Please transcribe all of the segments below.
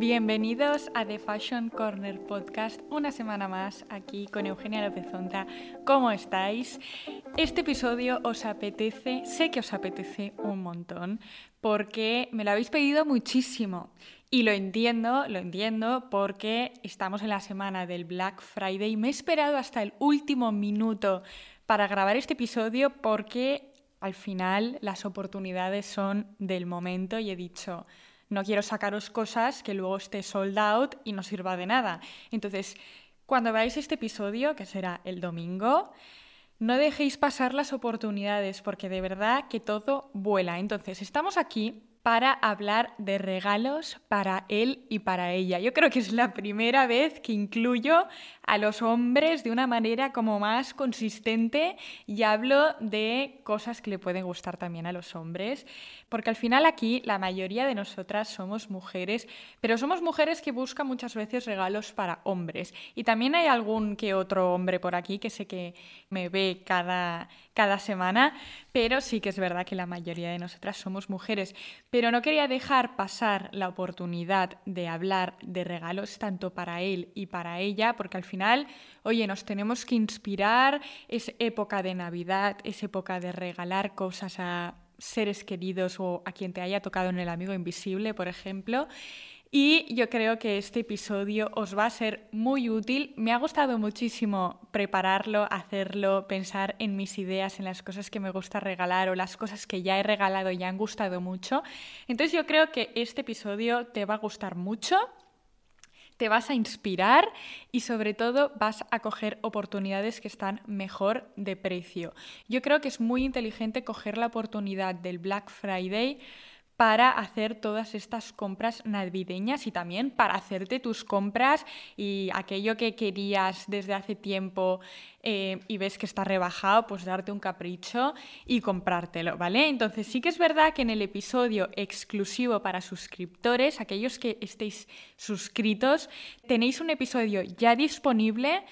Bienvenidos a The Fashion Corner Podcast, una semana más aquí con Eugenia López Zonta. ¿Cómo estáis? Este episodio os apetece, sé que os apetece un montón, porque me lo habéis pedido muchísimo. Y lo entiendo, lo entiendo, porque estamos en la semana del Black Friday y me he esperado hasta el último minuto para grabar este episodio porque al final las oportunidades son del momento y he dicho, no quiero sacaros cosas que luego esté sold out y no sirva de nada. Entonces, cuando veáis este episodio, que será el domingo, no dejéis pasar las oportunidades porque de verdad que todo vuela. Entonces, estamos aquí para hablar de regalos para él y para ella. Yo creo que es la primera vez que incluyo a los hombres de una manera como más consistente y hablo de cosas que le pueden gustar también a los hombres, porque al final aquí la mayoría de nosotras somos mujeres, pero somos mujeres que buscan muchas veces regalos para hombres. Y también hay algún que otro hombre por aquí que sé que me ve cada, cada semana, pero sí que es verdad que la mayoría de nosotras somos mujeres. Pero no quería dejar pasar la oportunidad de hablar de regalos tanto para él y para ella, porque al final oye, nos tenemos que inspirar, es época de Navidad, es época de regalar cosas a seres queridos o a quien te haya tocado en el amigo invisible, por ejemplo. Y yo creo que este episodio os va a ser muy útil. Me ha gustado muchísimo prepararlo, hacerlo, pensar en mis ideas, en las cosas que me gusta regalar o las cosas que ya he regalado y han gustado mucho. Entonces yo creo que este episodio te va a gustar mucho te vas a inspirar y sobre todo vas a coger oportunidades que están mejor de precio. Yo creo que es muy inteligente coger la oportunidad del Black Friday para hacer todas estas compras navideñas y también para hacerte tus compras y aquello que querías desde hace tiempo eh, y ves que está rebajado, pues darte un capricho y comprártelo, ¿vale? Entonces sí que es verdad que en el episodio exclusivo para suscriptores, aquellos que estéis suscritos, tenéis un episodio ya disponible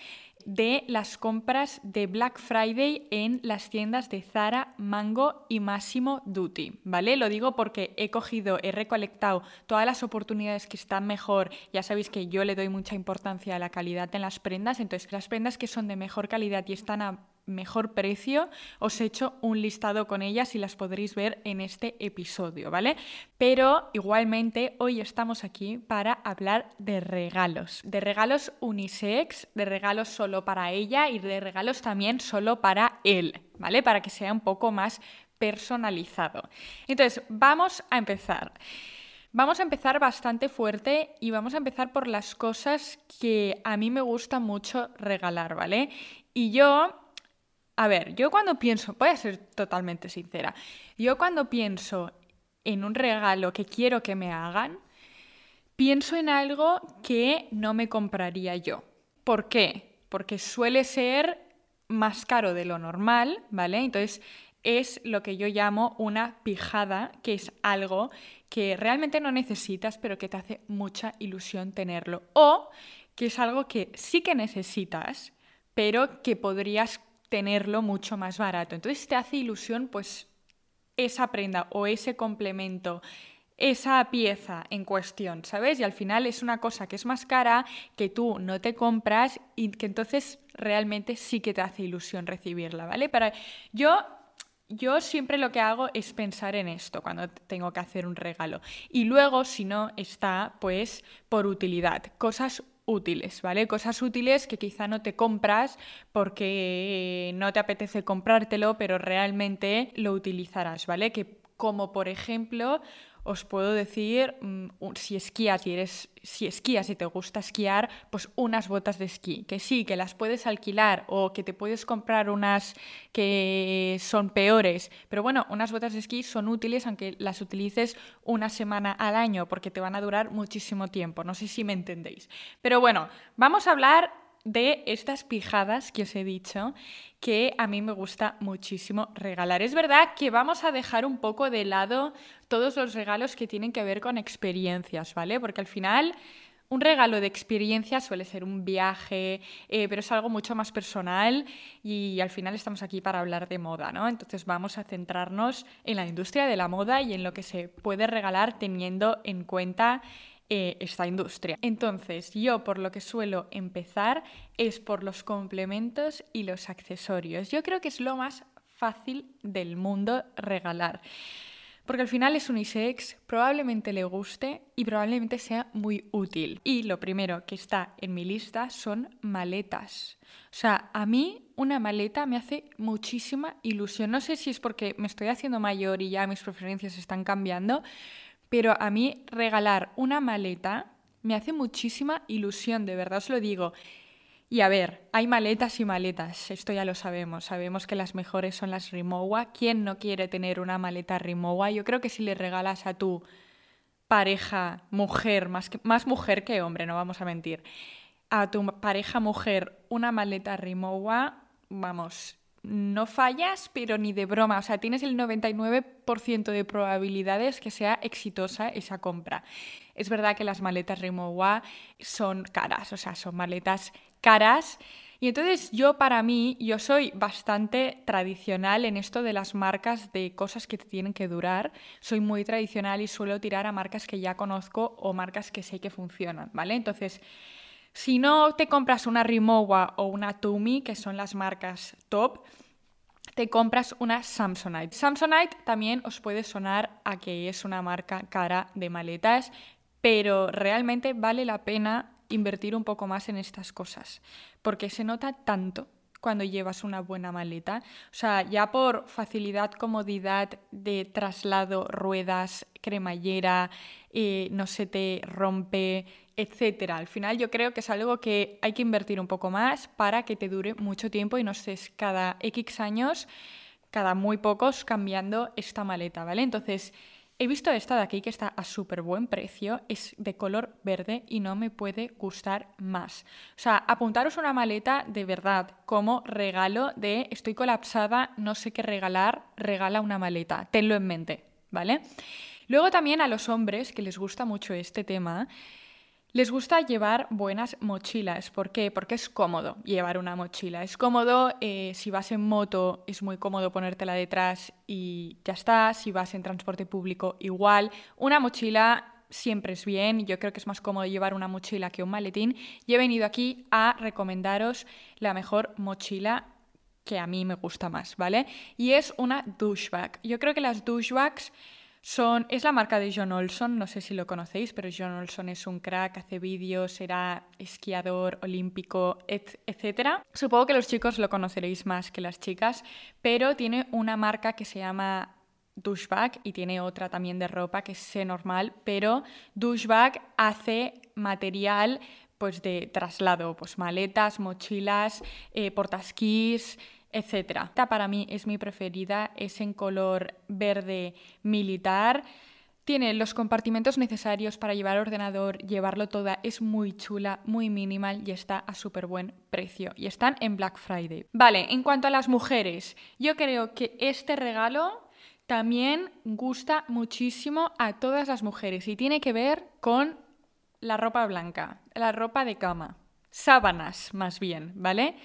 de las compras de Black Friday en las tiendas de Zara, Mango y Massimo Duty, ¿vale? Lo digo porque he cogido, he recolectado todas las oportunidades que están mejor. Ya sabéis que yo le doy mucha importancia a la calidad en las prendas, entonces las prendas que son de mejor calidad y están a mejor precio, os he hecho un listado con ellas y las podréis ver en este episodio, ¿vale? Pero igualmente hoy estamos aquí para hablar de regalos, de regalos unisex, de regalos solo para ella y de regalos también solo para él, ¿vale? Para que sea un poco más personalizado. Entonces, vamos a empezar. Vamos a empezar bastante fuerte y vamos a empezar por las cosas que a mí me gusta mucho regalar, ¿vale? Y yo a ver, yo cuando pienso, voy a ser totalmente sincera, yo cuando pienso en un regalo que quiero que me hagan, pienso en algo que no me compraría yo. ¿Por qué? Porque suele ser más caro de lo normal, ¿vale? Entonces es lo que yo llamo una pijada, que es algo que realmente no necesitas, pero que te hace mucha ilusión tenerlo. O que es algo que sí que necesitas, pero que podrías tenerlo mucho más barato. Entonces te hace ilusión pues esa prenda o ese complemento, esa pieza en cuestión, ¿sabes? Y al final es una cosa que es más cara, que tú no te compras y que entonces realmente sí que te hace ilusión recibirla, ¿vale? Para yo yo siempre lo que hago es pensar en esto cuando tengo que hacer un regalo. Y luego, si no, está pues por utilidad. Cosas útiles, ¿vale? Cosas útiles que quizá no te compras porque no te apetece comprártelo, pero realmente lo utilizarás, ¿vale? Que como por ejemplo os puedo decir, mm, si esquías y eres, si esquías y te gusta esquiar, pues unas botas de esquí, que sí, que las puedes alquilar o que te puedes comprar unas que son peores, pero bueno, unas botas de esquí son útiles aunque las utilices una semana al año porque te van a durar muchísimo tiempo, no sé si me entendéis. Pero bueno, vamos a hablar de estas pijadas que os he dicho que a mí me gusta muchísimo regalar. Es verdad que vamos a dejar un poco de lado todos los regalos que tienen que ver con experiencias, ¿vale? Porque al final un regalo de experiencia suele ser un viaje, eh, pero es algo mucho más personal y al final estamos aquí para hablar de moda, ¿no? Entonces vamos a centrarnos en la industria de la moda y en lo que se puede regalar teniendo en cuenta eh, esta industria. Entonces, yo por lo que suelo empezar es por los complementos y los accesorios. Yo creo que es lo más fácil del mundo regalar. Porque al final es unisex, probablemente le guste y probablemente sea muy útil. Y lo primero que está en mi lista son maletas. O sea, a mí una maleta me hace muchísima ilusión. No sé si es porque me estoy haciendo mayor y ya mis preferencias están cambiando, pero a mí regalar una maleta me hace muchísima ilusión, de verdad os lo digo. Y a ver, hay maletas y maletas, esto ya lo sabemos. Sabemos que las mejores son las Rimowa. ¿Quién no quiere tener una maleta Rimowa? Yo creo que si le regalas a tu pareja mujer, más, más mujer que hombre, no vamos a mentir, a tu pareja mujer una maleta Rimowa, vamos, no fallas, pero ni de broma. O sea, tienes el 99% de probabilidades que sea exitosa esa compra. Es verdad que las maletas Rimowa son caras, o sea, son maletas caras. Y entonces yo para mí, yo soy bastante tradicional en esto de las marcas de cosas que te tienen que durar. Soy muy tradicional y suelo tirar a marcas que ya conozco o marcas que sé que funcionan, ¿vale? Entonces, si no te compras una Rimowa o una Tumi, que son las marcas top, te compras una Samsonite. Samsonite también os puede sonar a que es una marca cara de maletas, pero realmente vale la pena invertir un poco más en estas cosas, porque se nota tanto cuando llevas una buena maleta. O sea, ya por facilidad, comodidad de traslado, ruedas, cremallera, eh, no se te rompe, etc. Al final yo creo que es algo que hay que invertir un poco más para que te dure mucho tiempo y no estés cada X años, cada muy pocos, cambiando esta maleta, ¿vale? Entonces, He visto esta de aquí que está a súper buen precio, es de color verde y no me puede gustar más. O sea, apuntaros una maleta de verdad como regalo de estoy colapsada, no sé qué regalar, regala una maleta, tenlo en mente, ¿vale? Luego también a los hombres que les gusta mucho este tema, les gusta llevar buenas mochilas. ¿Por qué? Porque es cómodo llevar una mochila. Es cómodo, eh, si vas en moto, es muy cómodo ponértela detrás y ya está. Si vas en transporte público, igual. Una mochila siempre es bien. Yo creo que es más cómodo llevar una mochila que un maletín. Y he venido aquí a recomendaros la mejor mochila que a mí me gusta más, ¿vale? Y es una douchebag. Yo creo que las douchebags son, es la marca de John Olson, no sé si lo conocéis, pero John Olson es un crack, hace vídeos, era esquiador olímpico, etc. Supongo que los chicos lo conoceréis más que las chicas, pero tiene una marca que se llama Douchebag y tiene otra también de ropa que es normal, pero Douchebag hace material pues de traslado, pues maletas, mochilas, eh, portasquís, etc. Esta para mí es mi preferida, es en color verde militar. Tiene los compartimentos necesarios para llevar ordenador, llevarlo toda, es muy chula, muy minimal y está a súper buen precio. Y están en Black Friday. Vale, en cuanto a las mujeres, yo creo que este regalo también gusta muchísimo a todas las mujeres y tiene que ver con la ropa blanca, la ropa de cama, sábanas más bien, ¿vale?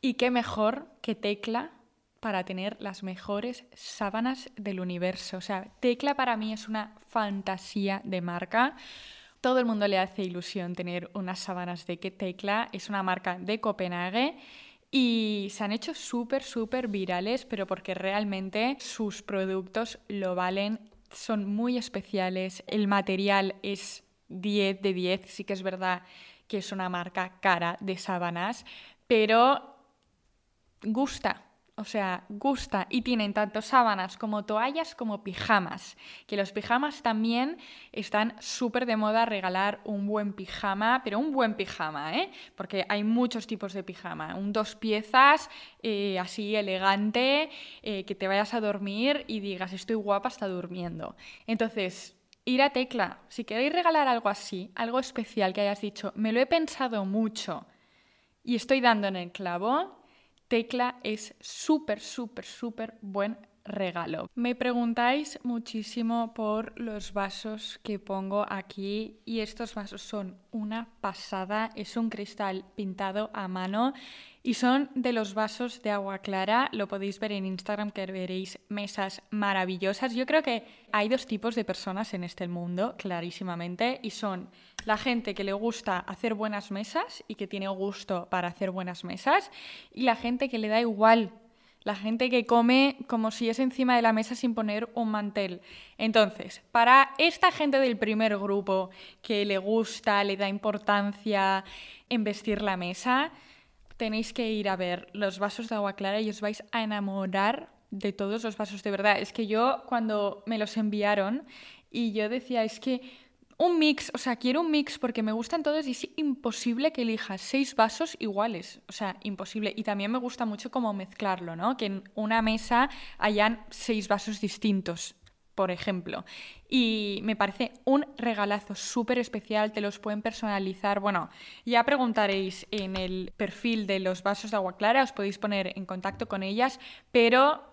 Y qué mejor que Tecla para tener las mejores sábanas del universo. O sea, Tecla para mí es una fantasía de marca. Todo el mundo le hace ilusión tener unas sábanas de Tecla. Es una marca de Copenhague y se han hecho súper, súper virales, pero porque realmente sus productos lo valen. Son muy especiales. El material es 10 de 10. Sí que es verdad que es una marca cara de sábanas, pero gusta, o sea, gusta y tienen tanto sábanas como toallas como pijamas. Que los pijamas también están súper de moda regalar un buen pijama, pero un buen pijama, ¿eh? Porque hay muchos tipos de pijama. Un dos piezas, eh, así elegante, eh, que te vayas a dormir y digas, estoy guapa, está durmiendo. Entonces, ir a tecla. Si queréis regalar algo así, algo especial que hayas dicho, me lo he pensado mucho y estoy dando en el clavo, Tecla es súper, súper, súper buen regalo. Me preguntáis muchísimo por los vasos que pongo aquí y estos vasos son una pasada. Es un cristal pintado a mano y son de los vasos de agua clara. Lo podéis ver en Instagram que veréis mesas maravillosas. Yo creo que hay dos tipos de personas en este mundo, clarísimamente, y son la gente que le gusta hacer buenas mesas y que tiene gusto para hacer buenas mesas y la gente que le da igual la gente que come como si es encima de la mesa sin poner un mantel. Entonces, para esta gente del primer grupo que le gusta, le da importancia en vestir la mesa, tenéis que ir a ver los vasos de agua clara y os vais a enamorar de todos los vasos de verdad. Es que yo cuando me los enviaron y yo decía, es que un mix, o sea, quiero un mix porque me gustan todos y es imposible que elijas seis vasos iguales, o sea, imposible. Y también me gusta mucho como mezclarlo, ¿no? Que en una mesa hayan seis vasos distintos, por ejemplo. Y me parece un regalazo súper especial, te los pueden personalizar. Bueno, ya preguntaréis en el perfil de los vasos de agua clara, os podéis poner en contacto con ellas, pero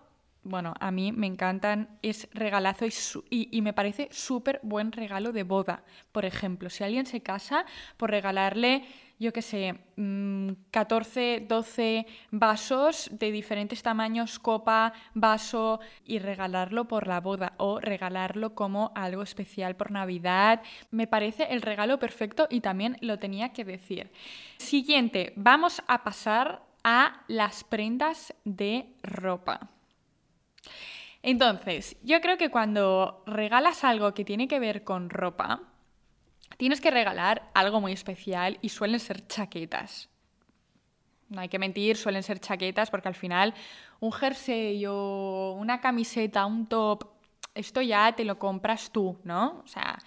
bueno, a mí me encantan, es regalazo y, me parece súper buen regalo de boda. Por ejemplo, si alguien se casa, por regalarle, yo qué sé, 14, mm, 12 vasos de diferentes tamaños, copa, vaso, y regalarlo por la boda o regalarlo como algo especial por Navidad, me parece el regalo perfecto y también lo tenía que decir. Siguiente, vamos a pasar a las prendas de ropa. Entonces, yo creo que cuando regalas algo que tiene que ver con ropa, tienes que regalar algo muy especial y suelen ser chaquetas. No hay que mentir, suelen ser chaquetas porque al final un jersey o una camiseta, un top, esto ya te lo compras tú, ¿no? O sea,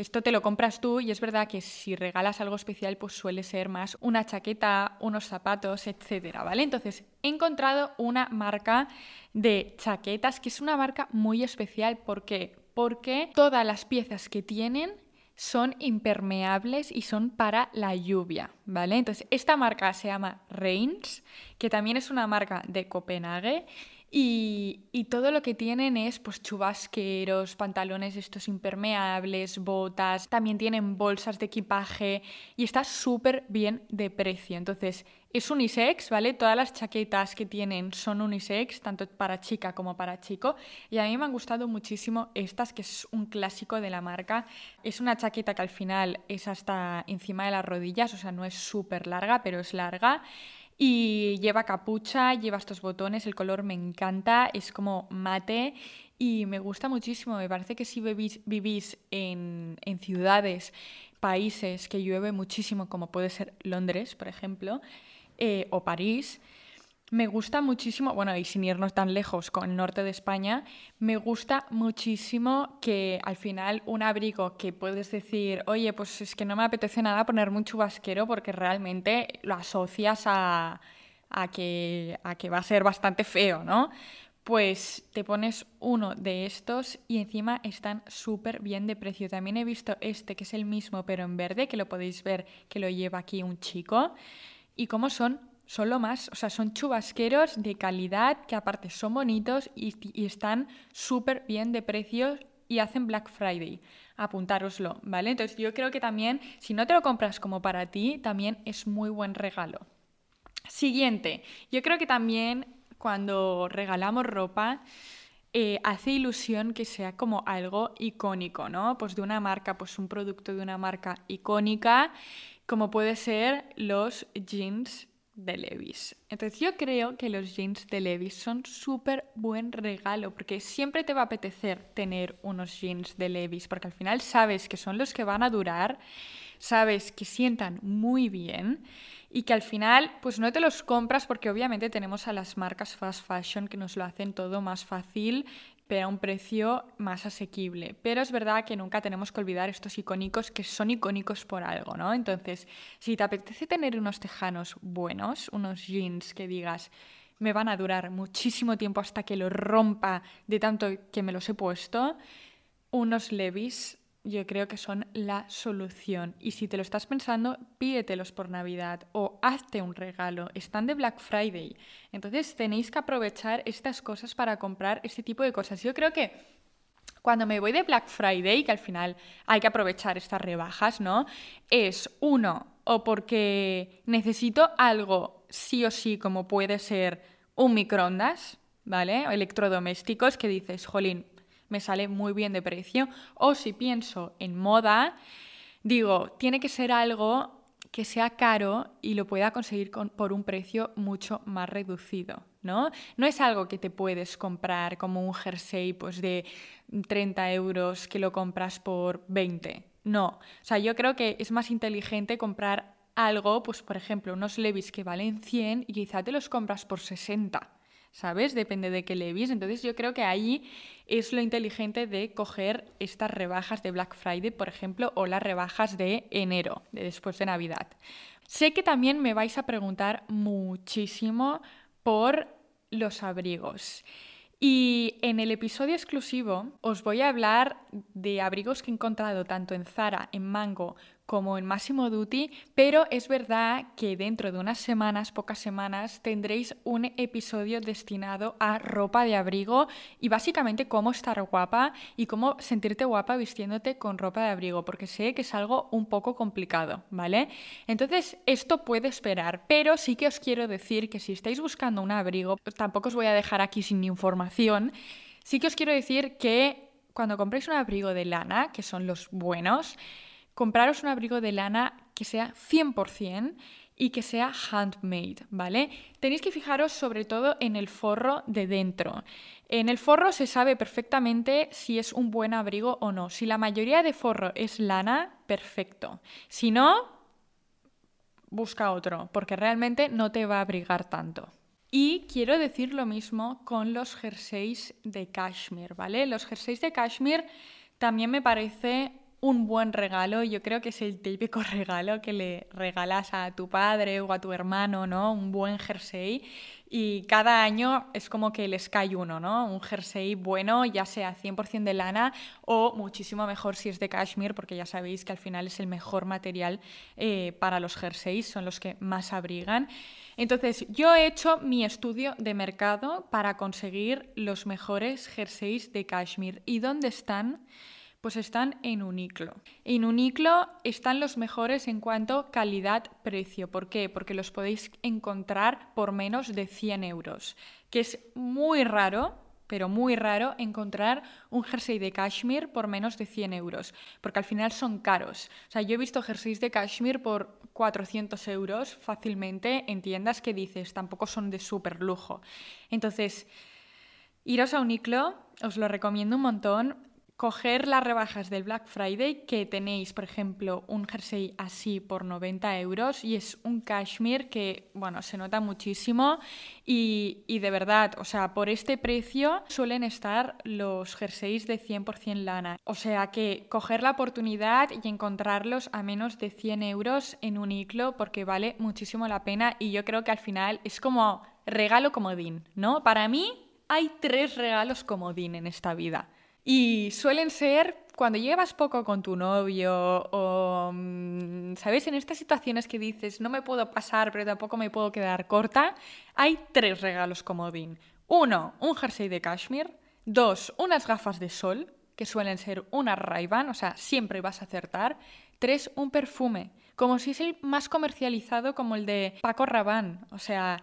esto te lo compras tú y es verdad que si regalas algo especial, pues suele ser más una chaqueta, unos zapatos, etcétera, ¿vale? Entonces, he encontrado una marca de chaquetas que es una marca muy especial. ¿Por qué? Porque todas las piezas que tienen son impermeables y son para la lluvia, ¿vale? Entonces, esta marca se llama Reins, que también es una marca de Copenhague y, todo lo que tienen es pues chubasqueros, pantalones estos impermeables, botas, también tienen bolsas de equipaje y está súper bien de precio. Entonces es unisex, ¿vale? Todas las chaquetas que tienen son unisex, tanto para chica como para chico. Y a mí me han gustado muchísimo estas, que es un clásico de la marca. Es una chaqueta que al final es hasta encima de las rodillas, o sea, no es súper larga, pero es larga. Y lleva capucha, lleva estos botones, el color me encanta, es como mate y me gusta muchísimo. Me parece que si vivís, en, ciudades, países que llueve muchísimo, como puede ser Londres, por ejemplo, eh, o París, me gusta muchísimo, bueno, y sin irnos tan lejos con el norte de España, me gusta muchísimo que al final un abrigo que puedes decir, oye, pues es que no me apetece nada ponerme un chubasquero porque realmente lo asocias a, que, a que va a ser bastante feo, ¿no? Pues te pones uno de estos y encima están súper bien de precio. También he visto este que es el mismo pero en verde, que lo podéis ver que lo lleva aquí un chico. Y cómo son son lo más, o sea, son chubasqueros de calidad que aparte son bonitos y, están súper bien de precio y hacen Black Friday. Apuntároslo, ¿vale? Entonces yo creo que también, si no te lo compras como para ti, también es muy buen regalo. Siguiente, yo creo que también cuando regalamos ropa, eh, hace ilusión que sea como algo icónico, ¿no? Pues de una marca, pues un producto de una marca icónica, como puede ser los jeans de Levis. Entonces yo creo que los jeans de Levis son súper buen regalo porque siempre te va a apetecer tener unos jeans de Levis porque al final sabes que son los que van a durar, sabes que sientan muy bien y que al final pues no te los compras porque obviamente tenemos a las marcas fast fashion que nos lo hacen todo más fácil pero a un precio más asequible. Pero es verdad que nunca tenemos que olvidar estos icónicos que son icónicos por algo, ¿no? Entonces, si te apetece tener unos tejanos buenos, unos jeans que digas, me van a durar muchísimo tiempo hasta que lo rompa de tanto que me los he puesto, unos Levis yo creo que son la solución. Y si te lo estás pensando, pídetelos por Navidad o hazte un regalo. Están de Black Friday. Entonces tenéis que aprovechar estas cosas para comprar este tipo de cosas. Yo creo que cuando me voy de Black Friday, que al final hay que aprovechar estas rebajas, ¿no? Es uno, o porque necesito algo sí o sí, como puede ser un microondas, ¿vale? O electrodomésticos que dices, jolín, me sale muy bien de precio. O si pienso en moda, digo, tiene que ser algo que sea caro y lo pueda conseguir por un precio mucho más reducido, ¿no? No es algo que te puedes comprar como un jersey pues, de 30 euros que lo compras por 20. No, o sea, yo creo que es más inteligente comprar algo, pues por ejemplo, unos Levis que valen 100 y quizá te los compras por 60. ¿Sabes? Depende de qué Levis. Entonces yo creo que ahí es lo inteligente de coger estas rebajas de Black Friday, por ejemplo, o las rebajas de enero, de después de Navidad. Sé que también me vais a preguntar muchísimo por los abrigos. Y en el episodio exclusivo os voy a hablar de abrigos que he encontrado tanto en Zara, en Mango, como en Máximo Duty, pero es verdad que dentro de unas semanas, pocas semanas, tendréis un episodio destinado a ropa de abrigo y básicamente cómo estar guapa y cómo sentirte guapa vistiéndote con ropa de abrigo, porque sé que es algo un poco complicado, ¿vale? Entonces, esto puede esperar, pero sí que os quiero decir que si estáis buscando un abrigo, tampoco os voy a dejar aquí sin información, sí que os quiero decir que cuando compréis un abrigo de lana, que son los buenos, compraros un abrigo de lana que sea 100% y que sea handmade, ¿vale? Tenéis que fijaros sobre todo en el forro de dentro. En el forro se sabe perfectamente si es un buen abrigo o no. Si la mayoría de forro es lana, perfecto. Si no, busca otro, porque realmente no te va a abrigar tanto. Y quiero decir lo mismo con los jerseys de cashmere, ¿vale? Los jerseys de cashmere también me parece un buen regalo. Yo creo que es el típico regalo que le regalas a tu padre o a tu hermano, ¿no? Un buen jersey. Y cada año es como que les cae uno, ¿no? Un jersey bueno, ya sea 100% de lana o muchísimo mejor si es de cashmere, porque ya sabéis que al final es el mejor material eh, para los jerseys, son los que más abrigan. Entonces, yo he hecho mi estudio de mercado para conseguir los mejores jerseys de cashmere. ¿Y dónde están? Pues están en Uniclo. En Uniclo están los mejores en cuanto calidad-precio. ¿Por qué? Porque los podéis encontrar por menos de 100 euros, que es muy raro, pero muy raro encontrar un jersey de cashmere por menos de 100 euros, porque al final son caros. O sea, yo he visto jerseys de cashmere por 400 euros fácilmente en tiendas que dices, tampoco son de súper lujo. Entonces, iros a Uniclo, os lo recomiendo un montón coger las rebajas del Black Friday, que tenéis, por ejemplo, un jersey así por 90 euros y es un cashmere que, bueno, se nota muchísimo y, y de verdad, o sea, por este precio suelen estar los jerseys de 100% lana. O sea que coger la oportunidad y encontrarlos a menos de 100 euros en un iclo porque vale muchísimo la pena y yo creo que al final es como regalo comodín, ¿no? Para mí hay tres regalos comodín en esta vida. Y suelen ser cuando llevas poco con tu novio o, mm, ¿sabes? En estas situaciones que dices, no me puedo pasar, pero tampoco me puedo quedar corta, hay tres regalos comodín. Uno, un jersey de cashmere. Dos, unas gafas de sol, que suelen ser una ray o sea, siempre vas a acertar. Tres, un perfume, como si es el más comercializado como el de Paco Rabanne. O sea,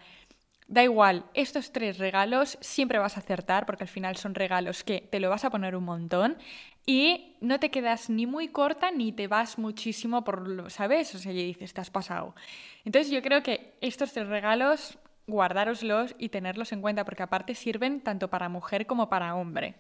Da igual, estos tres regalos siempre vas a acertar porque al final son regalos que te lo vas a poner un montón y no te quedas ni muy corta ni te vas muchísimo por lo, ¿sabes? O sea, ya dices, te has pasado. Entonces yo creo que estos tres regalos, guardároslos y tenerlos en cuenta porque aparte sirven tanto para mujer como para hombre.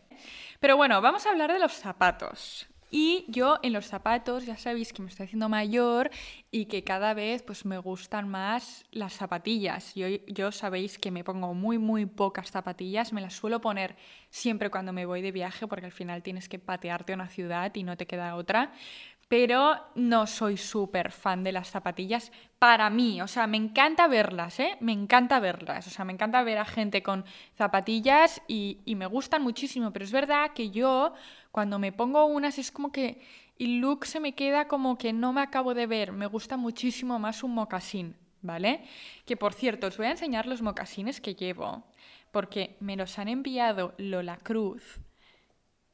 Pero bueno, vamos a hablar de los zapatos. Y yo en los zapatos, ya sabéis que me estoy haciendo mayor y que cada vez pues me gustan más las zapatillas. Yo, yo sabéis que me pongo muy, muy pocas zapatillas, me las suelo poner siempre cuando me voy de viaje porque al final tienes que patearte a una ciudad y no te queda otra pero no soy súper fan de las zapatillas para mí. O sea, me encanta verlas, ¿eh? Me encanta verlas. O sea, me encanta ver a gente con zapatillas y, y, me gustan muchísimo. Pero es verdad que yo, cuando me pongo unas, es como que el look se me queda como que no me acabo de ver. Me gusta muchísimo más un mocasín, ¿vale? Que por cierto, os voy a enseñar los mocasines que llevo, porque me los han enviado Lola Cruz.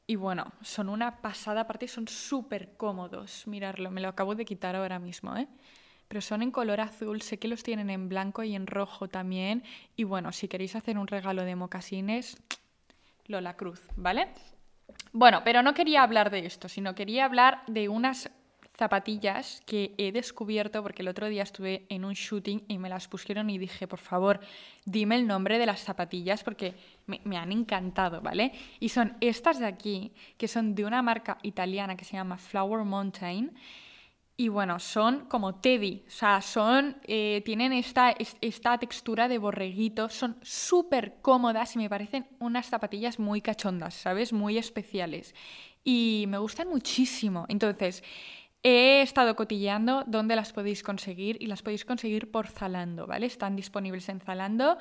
Y bueno, son una pasada, aparte son súper cómodos. Mirarlo, me lo acabo de quitar ahora mismo, ¿eh? Pero son en color azul, sé que los tienen en blanco y en rojo también. Y bueno, si queréis hacer un regalo de mocasines, Lola Cruz, ¿vale? Bueno, pero no quería hablar de esto, sino quería hablar de unas zapatillas que he descubierto porque el otro día estuve en un shooting y me las pusieron y dije, por favor, dime el nombre de las zapatillas porque me, han encantado, ¿vale? Y son estas de aquí, que son de una marca italiana que se llama Flower Mountain y bueno, son como Teddy, o sea, son, eh, tienen esta, esta textura de borreguito, son súper cómodas y me parecen unas zapatillas muy cachondas, ¿sabes? Muy especiales. Y me gustan muchísimo. Entonces, he estado cotilleando dónde las podéis conseguir y las podéis conseguir por Zalando, ¿vale? Están disponibles en Zalando.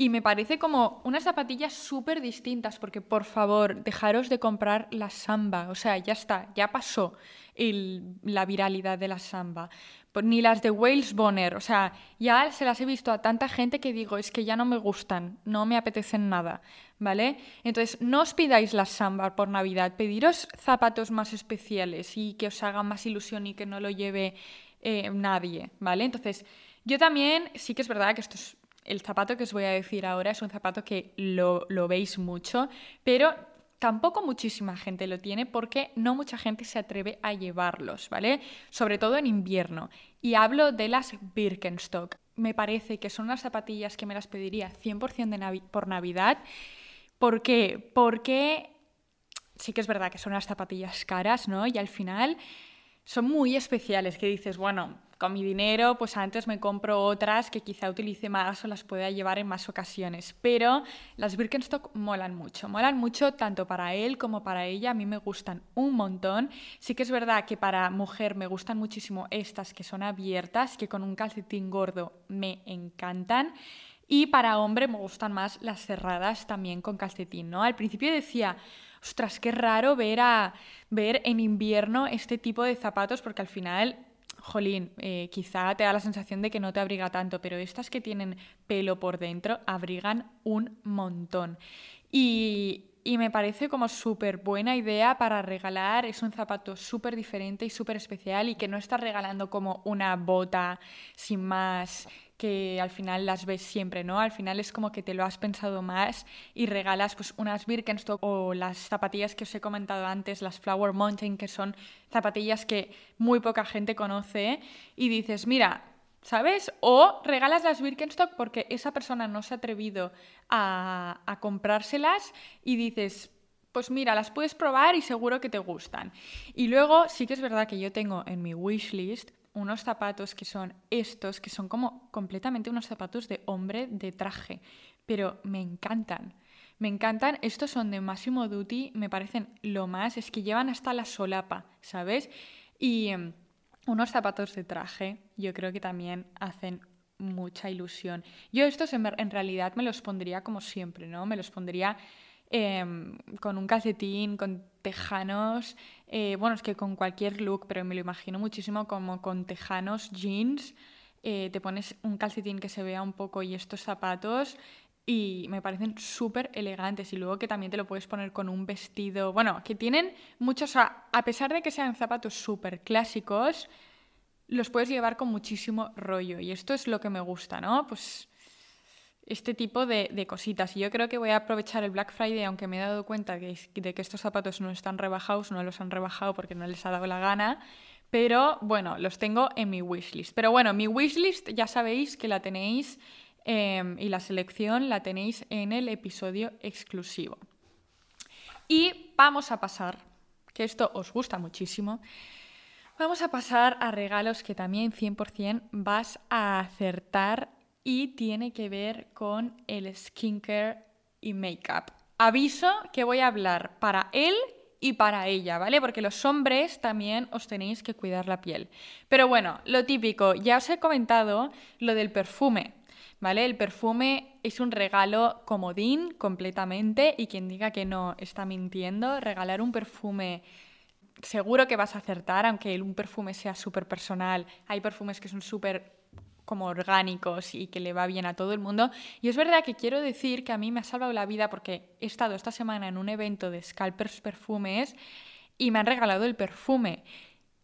Y me parece como unas zapatillas súper distintas, porque por favor, dejaros de comprar la samba. O sea, ya está, ya pasó la viralidad de la samba. Pues ni las de Wales Bonner. O sea, ya se las he visto a tanta gente que digo, es que ya no me gustan, no me apetecen nada. ¿Vale? Entonces, no os pidáis la samba por Navidad, pediros zapatos más especiales y que os hagan más ilusión y que no lo lleve eh, nadie. ¿Vale? Entonces, yo también, sí que es verdad que esto es el zapato que os voy a decir ahora es un zapato que lo, veis mucho, pero tampoco muchísima gente lo tiene porque no mucha gente se atreve a llevarlos, ¿vale? Sobre todo en invierno. Y hablo de las Birkenstock. Me parece que son unas zapatillas que me las pediría 100% por Navidad. ¿Por qué? Porque sí que es verdad que son unas zapatillas caras, ¿no? Y al final son muy especiales, que dices, bueno, con mi dinero, pues antes me compro otras que quizá utilice más o las pueda llevar en más ocasiones. Pero las Birkenstock molan mucho, molan mucho tanto para él como para ella. A mí me gustan un montón. Sí que es verdad que para mujer me gustan muchísimo estas que son abiertas, que con un calcetín gordo me encantan. Y para hombre me gustan más las cerradas también con calcetín, ¿no? Al principio decía, ostras, qué raro ver, a, ver en invierno este tipo de zapatos porque al final jolín, eh, quizá te da la sensación de que no te abriga tanto, pero estas que tienen pelo por dentro abrigan un montón. Y, y me parece como súper buena idea para regalar. Es un zapato súper diferente y súper especial y que no estás regalando como una bota sin más que al final las ves siempre, ¿no? Al final es como que te lo has pensado más y regalas pues unas Birkenstock o las zapatillas que os he comentado antes, las Flower Mountain, que son zapatillas que muy poca gente conoce y dices, mira, ¿sabes? O regalas las Birkenstock porque esa persona no se ha atrevido a, a comprárselas y dices, pues mira, las puedes probar y seguro que te gustan. Y luego sí que es verdad que yo tengo en mi wishlist unos zapatos que son estos, que son como completamente unos zapatos de hombre de traje, pero me encantan. Me encantan, estos son de Massimo Duty, me parecen lo más, es que llevan hasta la solapa, ¿sabes? Y em, unos zapatos de traje, yo creo que también hacen mucha ilusión. Yo estos en, en realidad me los pondría como siempre, ¿no? Me los pondría Em, con un calcetín, con tejanos, eh, bueno, es que con cualquier look, pero me lo imagino muchísimo como con tejanos, jeans, eh, te pones un calcetín que se vea un poco y estos zapatos y me parecen súper elegantes y luego que también te lo puedes poner con un vestido, bueno, que tienen muchos, a, a pesar de que sean zapatos súper clásicos, los puedes llevar con muchísimo rollo y esto es lo que me gusta, ¿no? Pues este tipo de, cositas. Y yo creo que voy a aprovechar el Black Friday, aunque me he dado cuenta de que estos zapatos no están rebajados, no los han rebajado porque no les ha dado la gana. Pero bueno, los tengo en mi wishlist. Pero bueno, mi wishlist ya sabéis que la tenéis em, y la selección la tenéis en el episodio exclusivo. Y vamos a pasar, que esto os gusta muchísimo, vamos a pasar a regalos que también 100% vas a acertar y tiene que ver con el skincare y makeup. Aviso que voy a hablar para él y para ella, ¿vale? Porque los hombres también os tenéis que cuidar la piel. Pero bueno, lo típico, ya os he comentado lo del perfume, ¿vale? El perfume es un regalo comodín completamente y quien diga que no está mintiendo. Regalar un perfume seguro que vas a acertar, aunque un perfume sea súper personal. Hay perfumes que son súper como orgánicos y que le va bien a todo el mundo. Y es verdad que quiero decir que a mí me ha salvado la vida porque he estado esta semana en un evento de Scalpers Perfumes y me han regalado el perfume.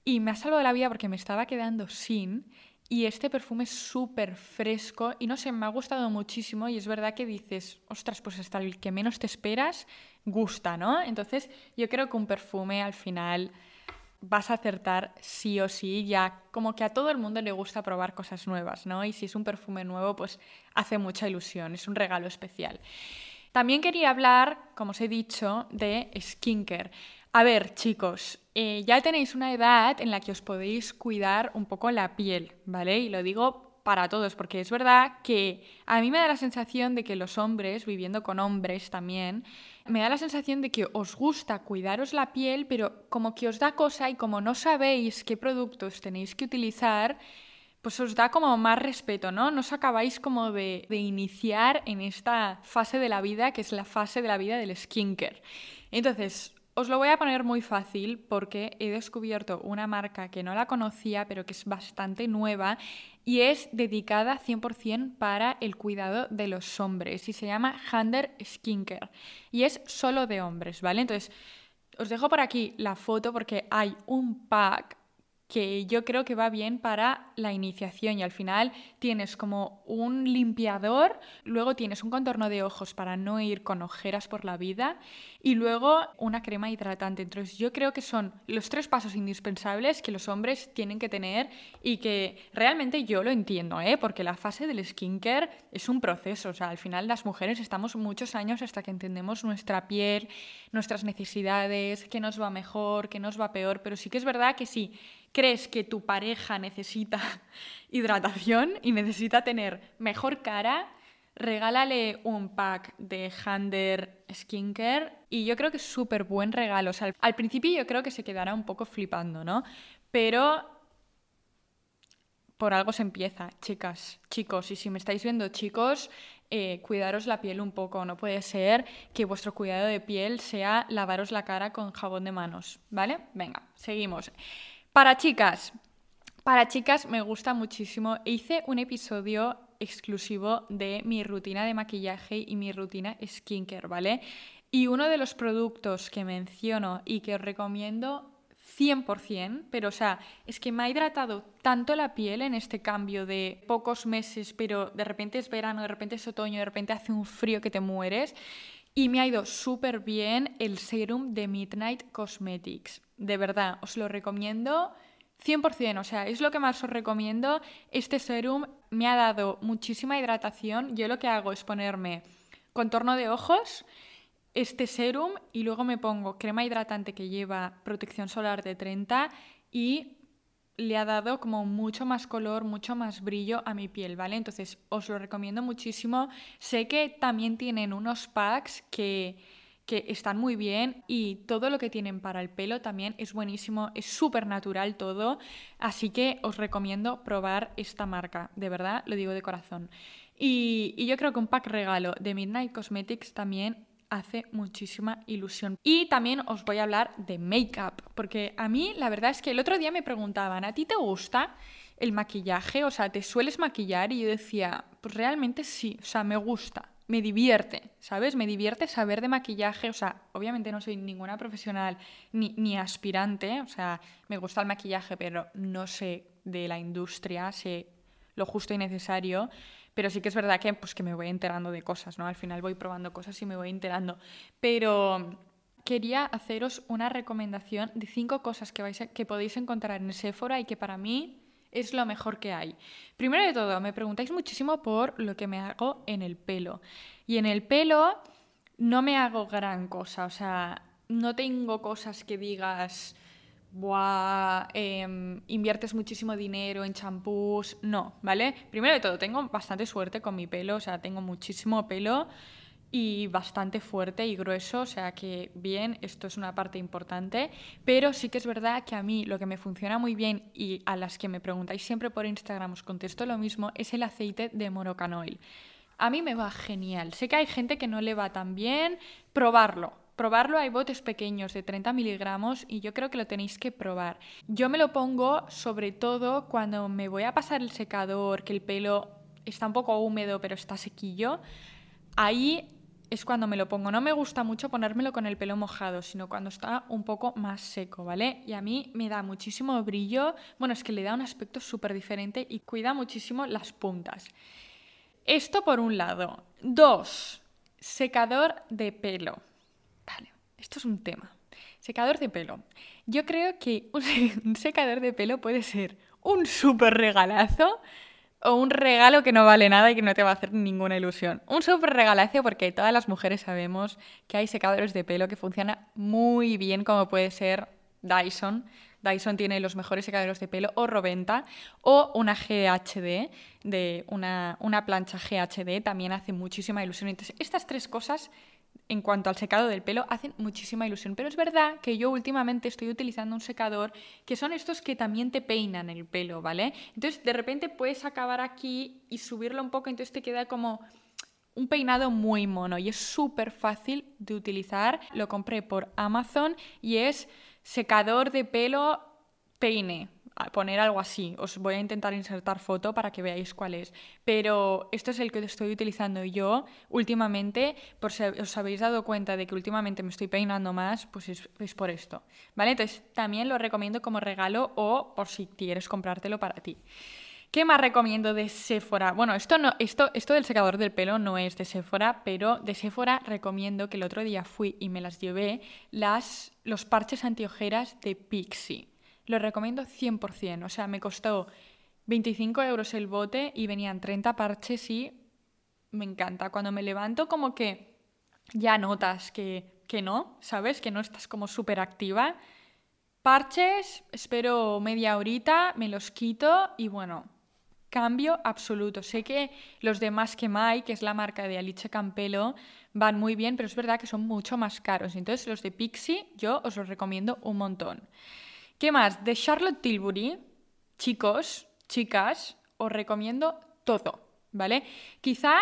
Y me ha salvado la vida porque me estaba quedando sin. Y este perfume es súper fresco y no sé, me ha gustado muchísimo y es verdad que dices, ostras, pues hasta el que menos te esperas gusta, ¿no? Entonces yo creo que un perfume al final vas a acertar sí o sí, ya como que a todo el mundo le gusta probar cosas nuevas, ¿no? Y si es un perfume nuevo, pues hace mucha ilusión, es un regalo especial. También quería hablar, como os he dicho, de skincare. A ver, chicos, eh, ya tenéis una edad en la que os podéis cuidar un poco la piel, ¿vale? Y lo digo para todos, porque es verdad que a mí me da la sensación de que los hombres, viviendo con hombres también, me da la sensación de que os gusta cuidaros la piel, pero como que os da cosa y como no sabéis qué productos tenéis que utilizar, pues os da como más respeto, ¿no? No os acabáis como de, de iniciar en esta fase de la vida, que es la fase de la vida del skincare. Entonces, os lo voy a poner muy fácil porque he descubierto una marca que no la conocía, pero que es bastante nueva y es dedicada 100% para el cuidado de los hombres y se llama Hander Skincare y es solo de hombres, ¿vale? Entonces, os dejo por aquí la foto porque hay un pack que yo creo que va bien para la iniciación y al final tienes como un limpiador, luego tienes un contorno de ojos para no ir con ojeras por la vida y luego una crema hidratante. Entonces yo creo que son los tres pasos indispensables que los hombres tienen que tener y que realmente yo lo entiendo, ¿eh? porque la fase del skincare es un proceso, o sea, al final las mujeres estamos muchos años hasta que entendemos nuestra piel, nuestras necesidades, qué nos va mejor, qué nos va peor, pero sí que es verdad que sí crees que tu pareja necesita hidratación y necesita tener mejor cara, regálale un pack de Hander Skincare y yo creo que es súper buen regalo. al principio yo creo que se quedará un poco flipando, ¿no? Pero por algo se empieza, chicas, chicos, y si me estáis viendo, chicos, eh, cuidaros la piel un poco. No puede ser que vuestro cuidado de piel sea lavaros la cara con jabón de manos, ¿vale? Venga, seguimos. Para chicas, para chicas me gusta muchísimo. Hice un episodio exclusivo de mi rutina de maquillaje y mi rutina skincare, ¿vale? Y uno de los productos que menciono y que os recomiendo 100%, pero o sea, es que me ha hidratado tanto la piel en este cambio de pocos meses, pero de repente es verano, de repente es otoño, de repente hace un frío que te mueres. Y me ha ido súper bien el serum de Midnight Cosmetics de verdad, os lo recomiendo 100%, o sea, es lo que más os recomiendo. Este serum me ha dado muchísima hidratación. Yo lo que hago es ponerme contorno de ojos, este serum y luego me pongo crema hidratante que lleva protección solar de 30 y le ha dado como mucho más color, mucho más brillo a mi piel, ¿vale? Entonces os lo recomiendo muchísimo. Sé que también tienen unos packs que que están muy bien y todo lo que tienen para el pelo también es buenísimo, es súper natural todo, así que os recomiendo probar esta marca, de verdad, lo digo de corazón. Y, y yo creo que un pack regalo de Midnight Cosmetics también hace muchísima ilusión. Y también os voy a hablar de make-up, porque a mí la verdad es que el otro día me preguntaban, ¿a ti te gusta el maquillaje? O sea, ¿te sueles maquillar? Y yo decía, pues realmente sí, o sea, me gusta me divierte, ¿sabes? Me divierte saber de maquillaje, o sea, obviamente no soy ninguna profesional ni, aspirante, o sea, me gusta el maquillaje, pero no sé de la industria, sé lo justo y necesario, pero sí que es verdad que, pues, que me voy enterando de cosas, ¿no? Al final voy probando cosas y me voy enterando, pero quería haceros una recomendación de cinco cosas que, vais que podéis encontrar en Sephora y que para mí es lo mejor que hay. Primero de todo, me preguntáis muchísimo por lo que me hago en el pelo. Y en el pelo no me hago gran cosa, o sea, no tengo cosas que digas, Buah, em, inviertes muchísimo dinero en champús. No, ¿vale? Primero de todo, tengo bastante suerte con mi pelo, o sea, tengo muchísimo pelo y bastante fuerte y grueso, o sea que bien, esto es una parte importante, pero sí que es verdad que a mí lo que me funciona muy bien y a las que me preguntáis siempre por Instagram os contesto lo mismo, es el aceite de Moroccan Oil. A mí me va genial. Sé que hay gente que no le va tan bien, probarlo, probarlo, hay botes pequeños de 30 miligramos y yo creo que lo tenéis que probar. Yo me lo pongo sobre todo cuando me voy a pasar el secador, que el pelo está un poco húmedo pero está sequillo. Ahí es cuando me lo pongo. No me gusta mucho ponérmelo con el pelo mojado, sino cuando está un poco más seco, ¿vale? Y a mí me da muchísimo brillo. Bueno, es que le da un aspecto súper diferente y cuida muchísimo las puntas. Esto por un lado. Dos, secador de pelo. Vale, esto es un tema. Secador de pelo. Yo creo que un secador de pelo puede ser un súper regalazo o un regalo que no vale nada y que no te va a hacer ninguna ilusión. Un súper regalazo porque todas las mujeres sabemos que hay secadores de pelo que funcionan muy bien, como puede ser Dyson. Dyson tiene los mejores secadores de pelo, o Roventa, o una GHD, de una, una plancha GHD, también hace muchísima ilusión. Entonces, estas tres cosas en cuanto al secado del pelo hacen muchísima ilusión. Pero es verdad que yo últimamente estoy utilizando un secador que son estos que también te peinan el pelo, ¿vale? Entonces de repente puedes acabar aquí y subirlo un poco, entonces te queda como un peinado muy mono y es súper fácil de utilizar. Lo compré por Amazon y es secador de pelo peine poner algo así. Os voy a intentar insertar foto para que veáis cuál es. Pero esto es el que estoy utilizando yo últimamente. Por si os habéis dado cuenta de que últimamente me estoy peinando más, pues es, por esto. ¿Vale? Entonces también lo recomiendo como regalo o por si quieres comprártelo para ti. ¿Qué más recomiendo de Sephora? Bueno, esto, no, esto, esto del secador del pelo no es de Sephora, pero de Sephora recomiendo que el otro día fui y me las llevé las, los parches antiojeras de Pixie. Lo recomiendo 100%. O sea, me costó 25 euros el bote y venían 30 parches y me encanta. Cuando me levanto como que ya notas que, que no, ¿sabes? Que no estás como súper activa. Parches, espero media horita, me los quito y bueno, cambio absoluto. Sé que los de Más que Mai, que es la marca de Alice Campelo, van muy bien, pero es verdad que son mucho más caros. Entonces los de Pixie yo os los recomiendo un montón. ¿Qué más? De Charlotte Tilbury, chicos, chicas, os recomiendo todo, ¿vale? Quizá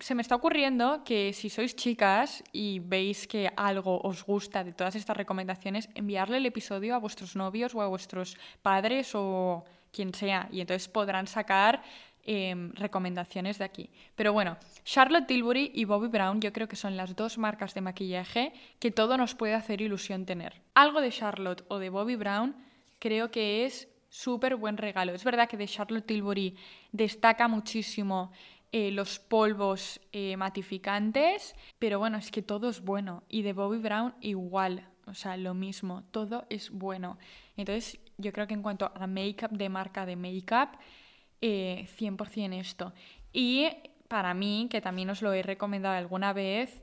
se me está ocurriendo que si sois chicas y veis que algo os gusta de todas estas recomendaciones, enviarle el episodio a vuestros novios o a vuestros padres o quien sea, y entonces podrán sacar Em, recomendaciones de aquí. Pero bueno, Charlotte Tilbury y Bobby Brown yo creo que son las dos marcas de maquillaje que todo nos puede hacer ilusión tener. Algo de Charlotte o de Bobby Brown creo que es súper buen regalo. Es verdad que de Charlotte Tilbury destaca muchísimo eh, los polvos eh, matificantes, pero bueno, es que todo es bueno. Y de Bobby Brown igual, o sea, lo mismo, todo es bueno. Entonces, yo creo que en cuanto a make-up de marca de make-up, 100% eh, esto. Y para mí, que también os lo he recomendado alguna vez,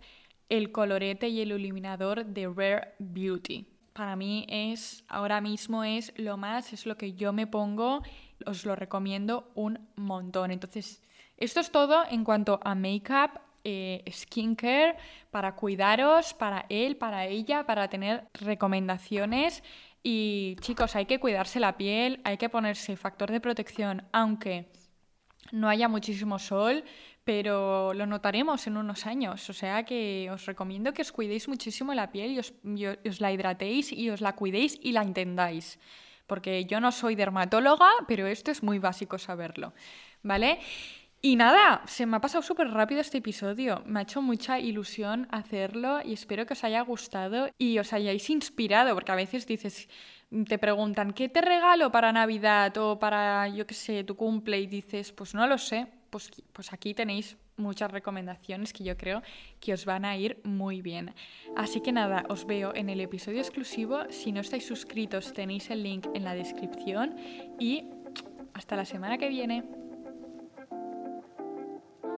el colorete y el iluminador de Rare Beauty. Para mí es, ahora mismo es lo más, es lo que yo me pongo, os lo recomiendo un montón. Entonces, esto es todo en cuanto a make-up, eh, skincare, para cuidaros, para él, para ella, para tener recomendaciones y chicos, hay que cuidarse la piel, hay que ponerse factor de protección, aunque no haya muchísimo sol, pero lo notaremos en unos años. O sea que os recomiendo que os cuidéis muchísimo la piel y os, os la hidratéis y os la cuidéis y la entendáis. Porque yo no soy dermatóloga, pero esto es muy básico saberlo. ¿Vale? Y nada, se me ha pasado súper rápido este episodio. Me ha hecho mucha ilusión hacerlo y espero que os haya gustado y os hayáis inspirado, porque a veces dices, te preguntan, ¿qué te regalo para Navidad o para, yo qué sé, tu cumple? Y dices, pues no lo sé. Pues, pues aquí tenéis muchas recomendaciones que yo creo que os van a ir muy bien. Así que nada, os veo en el episodio exclusivo. Si no estáis suscritos, tenéis el link en la descripción y hasta la semana que viene.